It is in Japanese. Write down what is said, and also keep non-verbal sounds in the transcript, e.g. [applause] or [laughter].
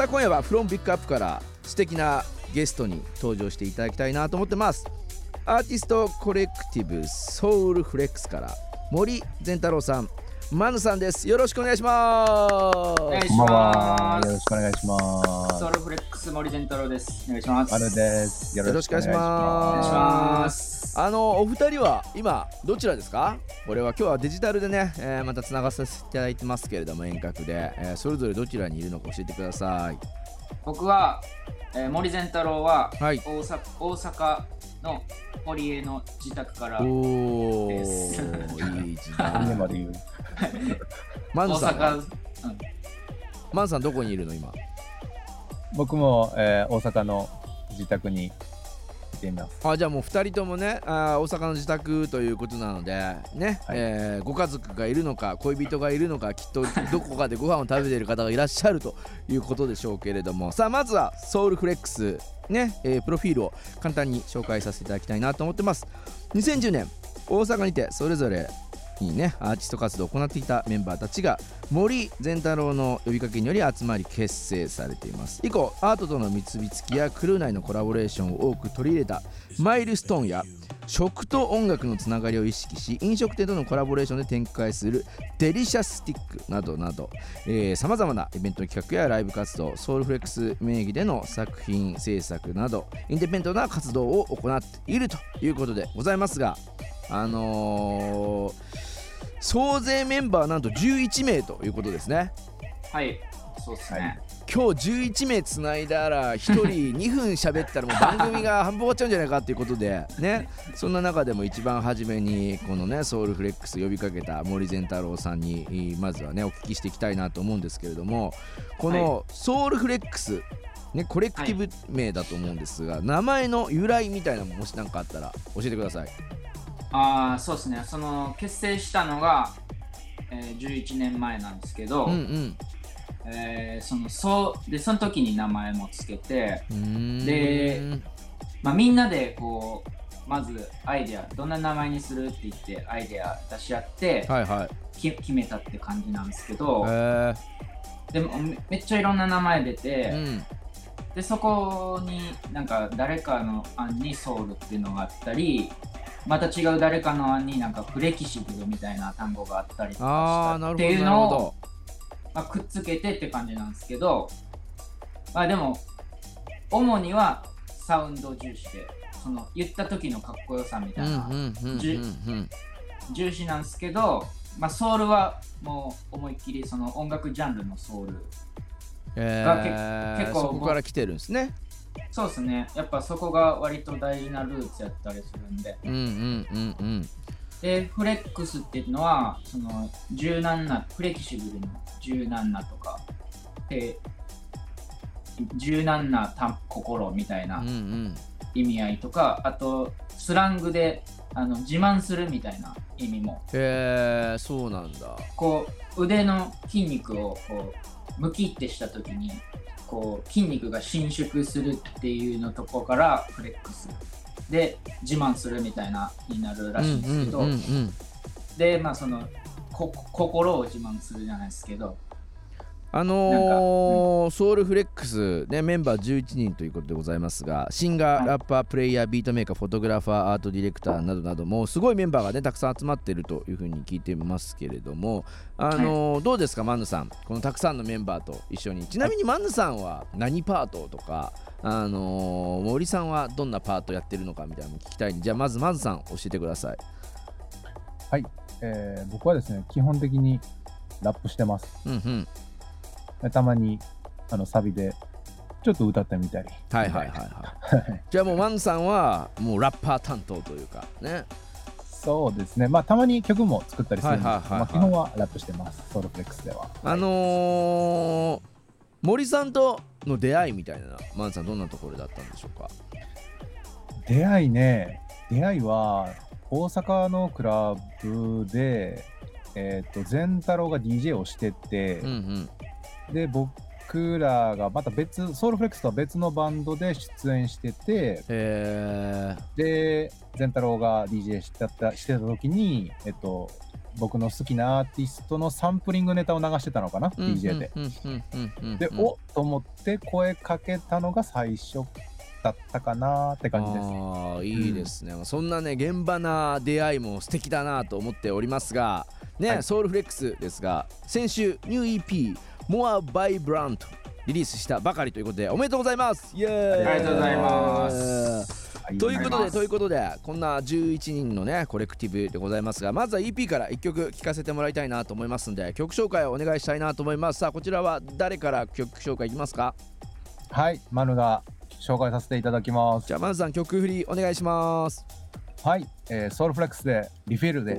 さあ今夜は「フロンビックアップから素敵なゲストに登場していただきたいなと思ってますアーティストコレクティブソウルフレックスから森善太郎さんマヌさんですよろしくお願いしますお願いしこんばんはます。よろしくお願いします。ソウルフレックス森善太郎です。お願いします。あるです。よよろしくお願いします。あのお二人は今どちらですか？これは今日はデジタルでね、えーまたつながさせていただいてますけれども遠隔で、えーそれぞれどちらにいるのか教えてください。僕は、えー森善太郎は、はい。大阪大阪の堀江の自宅からおおです。いい時家代まで言う？[laughs] マン大さんは？阪、うん、マンさんどこにいるの今？僕も、えー大阪の自宅にいています。あじゃあもう2人ともねあー大阪の自宅ということなのでね、はい。えーご家族がいるのか恋人がいるのかきっとどこかでご飯を食べている方がいらっしゃるということでしょうけれども。さあまずはソウルフレックスね、えープロフィールを簡単に紹介させていただきたいなと思ってます。2010年大阪にてそれぞれにねアーティスト活動を行っていたメンバーたちが森善太郎の呼びかけにより集まり結成されています。以降アートとの結びつきやクルー内のコラボレーションを多く取り入れたマイルストーンや食と音楽のつながりを意識し飲食店とのコラボレーションで展開するデリシャスティックなどなどさまざまなイベント企画やライブ活動ソウルフレックス名義での作品制作などインディペンデントな活動を行っているということでございますがあのー総勢メンバーなんと11名ということですね。はい、そうですね。今日11名つないだら1人 [laughs] 2分喋ったらもう番組が半分終わっちゃうんじゃないかっていうことでね。そんな中でも一番初めにこのねソウルフレックス呼びかけた森善太郎さんにえーまずはねお聞きしていきたいなと思うんですけれどもこのソウルフレックスねコレクティブ名だと思うんですが名前の由来みたいなのももし何かあったら教えてください。ああ、そうですね。その結成したのが、えー、11年前なんですけど、うんえーそのそうでその時に名前もつけて、でまあ、みんなでこうまずアイデアどんな名前にするって言ってアイデア出し合って、はいはい。き決めたって感じなんですけど、へでもめめっちゃいろんな名前出えて、うん。でそこになんか誰かの案にソウルっていうのがあったりまた違う誰かの案になんかフレキシブルみたいな単語があったりとかしたっていうのをまあ、くっつけてって感じなんですけどまあでも主にはサウンド重視でその言った時のかっこよさみたいな、重視なんですけど、まあ、ソウルはもう思いっきりその音楽ジャンルのソウルえがけー結構そこから来てるんですね。そうですねやっぱそこが割と大事なルーツやったりするんでうんうんうんうん。でフレックスっていうのはその柔軟なフレキシブルの柔軟なとかで柔軟なた心みたいな。意味合いとか、あとスラングであの自慢するみたいな意味もへえー、そうなんだ。こう腕の筋肉をこうムキってした時にこう筋肉が伸縮するっていうのとこからフレックス。で自慢するみたいなになるらしいんですけど、でまあそのこ心を自慢するじゃないですけどあのー SOULFLEX、ね、メンバー11人ということでございますがシンガー、はい。ラッパープレイヤービートメーカーフォトグラファーアートディレクターなどなどもすごいメンバーがねたくさん集まっているというふうに聞いてますけれども、あのーどうですか MA-NUさん？このたくさんのメンバーと一緒に。ちなみに MA-NUさんは何パートとか、あのー森さんはどんなパートやってるのかみたいなのも聞きたいんでじゃあまずマンズさん教えてください。はい、えー僕はですね、基本的にラップしてます。うんうん。でたまにあのサビでちょっと歌ってみたり。はいはいはいはい [laughs] じゃあもうマンズさんはもうラッパー担当というかねそうですね。まあ、たまに曲も作ったりするんですけど、はいはいはいはいまあ、基本はラップしてます。ソウルフレックスでは。あのー森さんとの出会いみたいなマンさんどんなところだったんでしょうか？出会いね、出会いは大阪のクラブで、えっ、と、善太郎が DJ をしてて、うんうんで、僕らがまた別、ソウルフレックスとは別のバンドで出演してて、えで、善太郎が DJ してたしてた時に、えっと、僕の好きなアーティストのサンプリングネタを流してたのかな、うん DJ で。うんうんうんうんで、うん。おっと思って声かけたのが最初だったかなって感じです。ああいいですね、そんなね現場な出会いも素敵だなと思っておりますがね、はい。ソウルフレックスですが先週ニュー EP「More Vibrant」リリースしたばかりということでおめでとうございます。イエーイ。ありがとうございます。はいということでということでこんな11人のねコレクティブでございますがまずは EP から1曲聴かせてもらいたいなと思いますんで曲紹介をお願いしたいなと思います。さあこちらは誰から曲紹介いきますか？はい、マヌが紹介させていただきます。じゃあまずさん曲振りお願いします。はい、えーソウルフレックスでリフィルで